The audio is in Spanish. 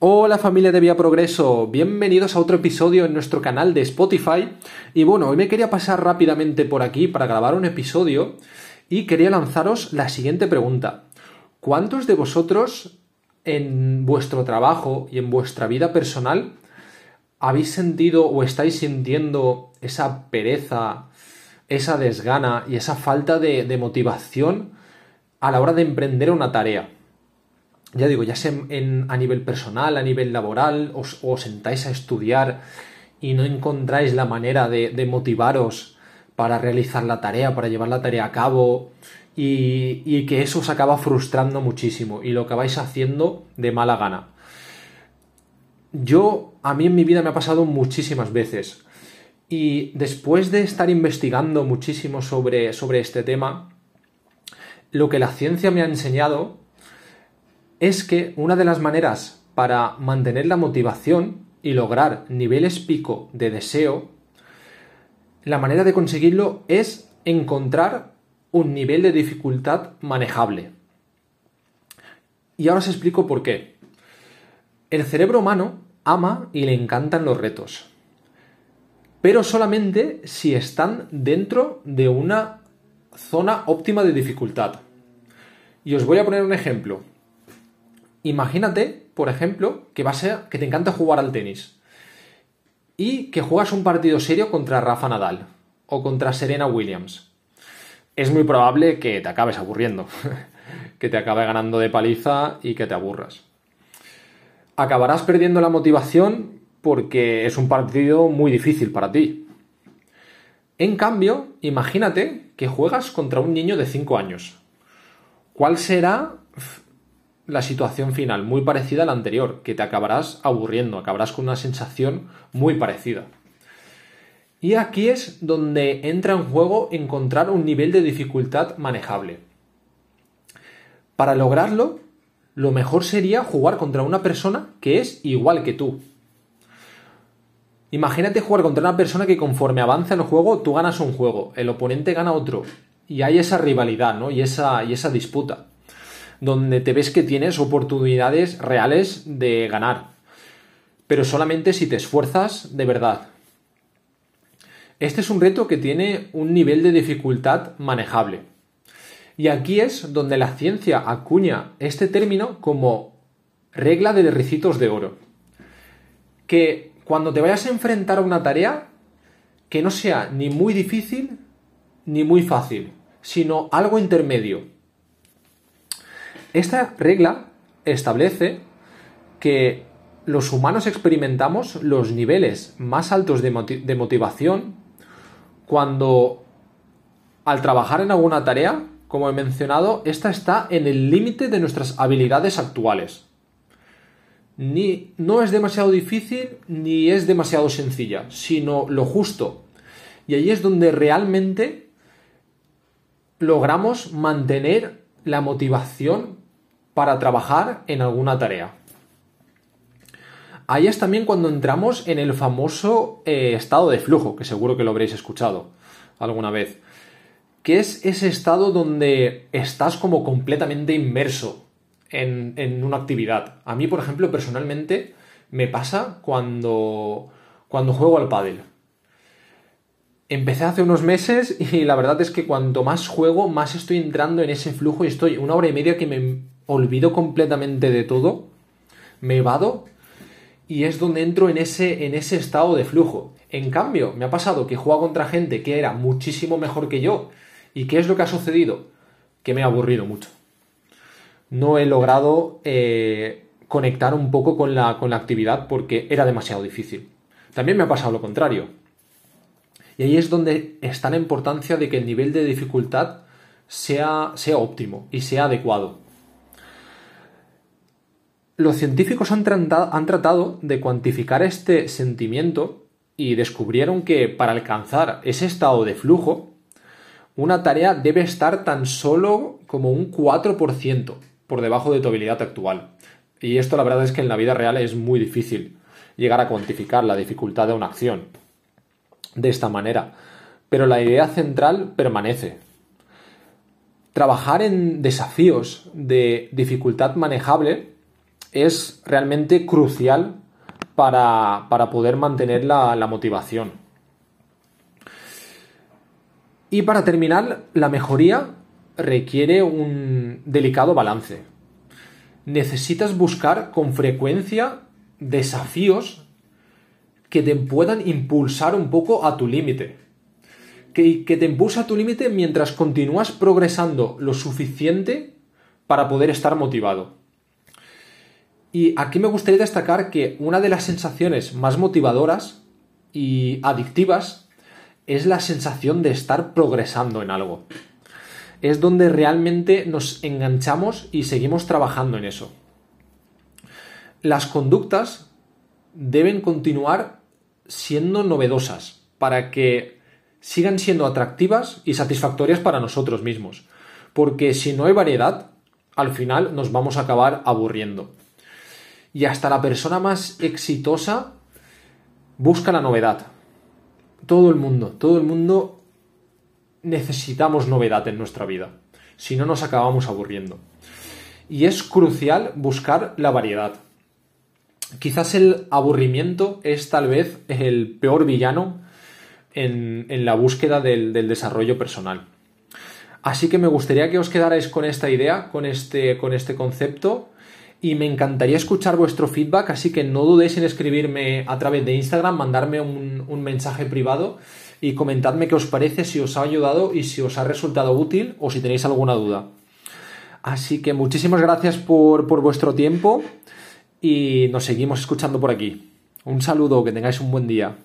Hola familia de Vía Progreso, bienvenidos a otro episodio en nuestro canal de Spotify. Y bueno, hoy me quería pasar rápidamente por aquí para grabar un episodio y quería lanzaros la siguiente pregunta. ¿Cuántos de vosotros en vuestro trabajo y en vuestra vida personal habéis sentido o estáis sintiendo esa pereza, esa desgana y esa falta de, motivación a la hora de emprender una tarea? Ya digo, ya sea a nivel personal, a nivel laboral, os, os, sentáis a estudiar y no encontráis la manera de, motivaros para realizar la tarea, para llevar la tarea a cabo y, y, que eso os acaba frustrando muchísimo y lo acabáis haciendo de mala gana. Yo, a mí en mi vida me ha pasado muchísimas veces y después de estar investigando muchísimo sobre, sobre este tema, lo que la ciencia me ha enseñado es que una de las maneras para mantener la motivación y lograr niveles pico de deseo, la manera de conseguirlo es encontrar un nivel de dificultad manejable. Y ahora os explico por qué. El cerebro humano ama y le encantan los retos, pero solamente si están dentro de una zona óptima de dificultad. Y os voy a poner un ejemplo. Imagínate, por ejemplo, que, te encanta jugar al tenis y que juegas un partido serio contra Rafa Nadal o contra Serena Williams. Es muy probable que te acabes aburriendo, que te acabe ganando de paliza y que te aburras. Acabarás perdiendo la motivación porque es un partido muy difícil para ti. En cambio, imagínate que juegas contra un niño de 5 años. ¿Cuál será la situación final, muy parecida a la anterior, que te acabarás aburriendo, acabarás con una sensación muy parecida. Y aquí es donde entra en juego encontrar un nivel de dificultad manejable. Para lograrlo, lo mejor sería jugar contra una persona que es igual que tú. Imagínate jugar contra una persona que conforme avanza el juego, tú ganas un juego, el oponente gana otro. Y hay esa rivalidad, ¿no? Y esa, y esa disputa donde te ves que tienes oportunidades reales de ganar, pero solamente si te esfuerzas de verdad. Este es un reto que tiene un nivel de dificultad manejable. Y aquí es donde la ciencia acuña este término como regla de ricitos de oro. Que cuando te vayas a enfrentar a una tarea, que no sea ni muy difícil ni muy fácil, sino algo intermedio, esta regla establece que los humanos experimentamos los niveles más altos de, motivación cuando al trabajar en alguna tarea, como he mencionado, esta está en el límite de nuestras habilidades actuales. Ni, no es demasiado difícil ni es demasiado sencilla, sino lo justo. Y ahí es donde realmente logramos mantener la motivación para trabajar en alguna tarea. Ahí es también cuando entramos en el famoso eh, estado de flujo, que seguro que lo habréis escuchado alguna vez, que es ese estado donde estás como completamente inmerso en, en una actividad. A mí, por ejemplo, personalmente me pasa cuando, cuando juego al pádel. Empecé hace unos meses y la verdad es que cuanto más juego, más estoy entrando en ese flujo y estoy una hora y media que me olvido completamente de todo, me vado y es donde entro en ese, en ese estado de flujo. En cambio, me ha pasado que juego contra gente que era muchísimo mejor que yo. ¿Y qué es lo que ha sucedido? Que me ha aburrido mucho. No he logrado eh, conectar un poco con la, con la actividad porque era demasiado difícil. También me ha pasado lo contrario. Y ahí es donde está la importancia de que el nivel de dificultad sea, sea óptimo y sea adecuado los científicos han, tratado de cuantificar este sentimiento y descubrieron que para alcanzar ese estado de flujo, una tarea debe estar tan solo como un 4% por debajo de tu habilidad actual. Y esto la verdad es que en la vida real es muy difícil llegar a cuantificar la dificultad de una acción de esta manera. Pero la idea central permanece. Trabajar en desafíos de dificultad manejable es realmente crucial para, poder mantener la, la motivación. Y para terminar, la mejoría requiere un delicado balance. Necesitas buscar con frecuencia desafíos que te puedan impulsar un poco a tu límite. Que, te impulsa a tu límite mientras continúas progresando lo suficiente para poder estar motivado. Y aquí me gustaría destacar que una de las sensaciones más motivadoras y adictivas es la sensación de estar progresando en algo. Es donde realmente nos enganchamos y seguimos trabajando en eso. Las conductas deben continuar siendo novedosas para que sigan siendo atractivas y satisfactorias para nosotros mismos. Porque si no hay variedad, al final nos vamos a acabar aburriendo. Y hasta la persona más exitosa busca la novedad. Todo el mundo, todo el mundo necesitamos novedad en nuestra vida. Si no, nos acabamos aburriendo. Y es crucial buscar la variedad. Quizás el aburrimiento es tal vez el peor villano en, la búsqueda del, desarrollo personal. Así que me gustaría que os quedarais con esta idea, con este, con este concepto, y me encantaría escuchar vuestro feedback, así que no dudéis en escribirme a través de Instagram, mandarme un, un mensaje privado y comentadme qué os parece, si os ha ayudado y si os ha resultado útil o si tenéis alguna duda. Así que muchísimas gracias por, por vuestro tiempo y nos seguimos escuchando por aquí. Un saludo, que tengáis un buen día.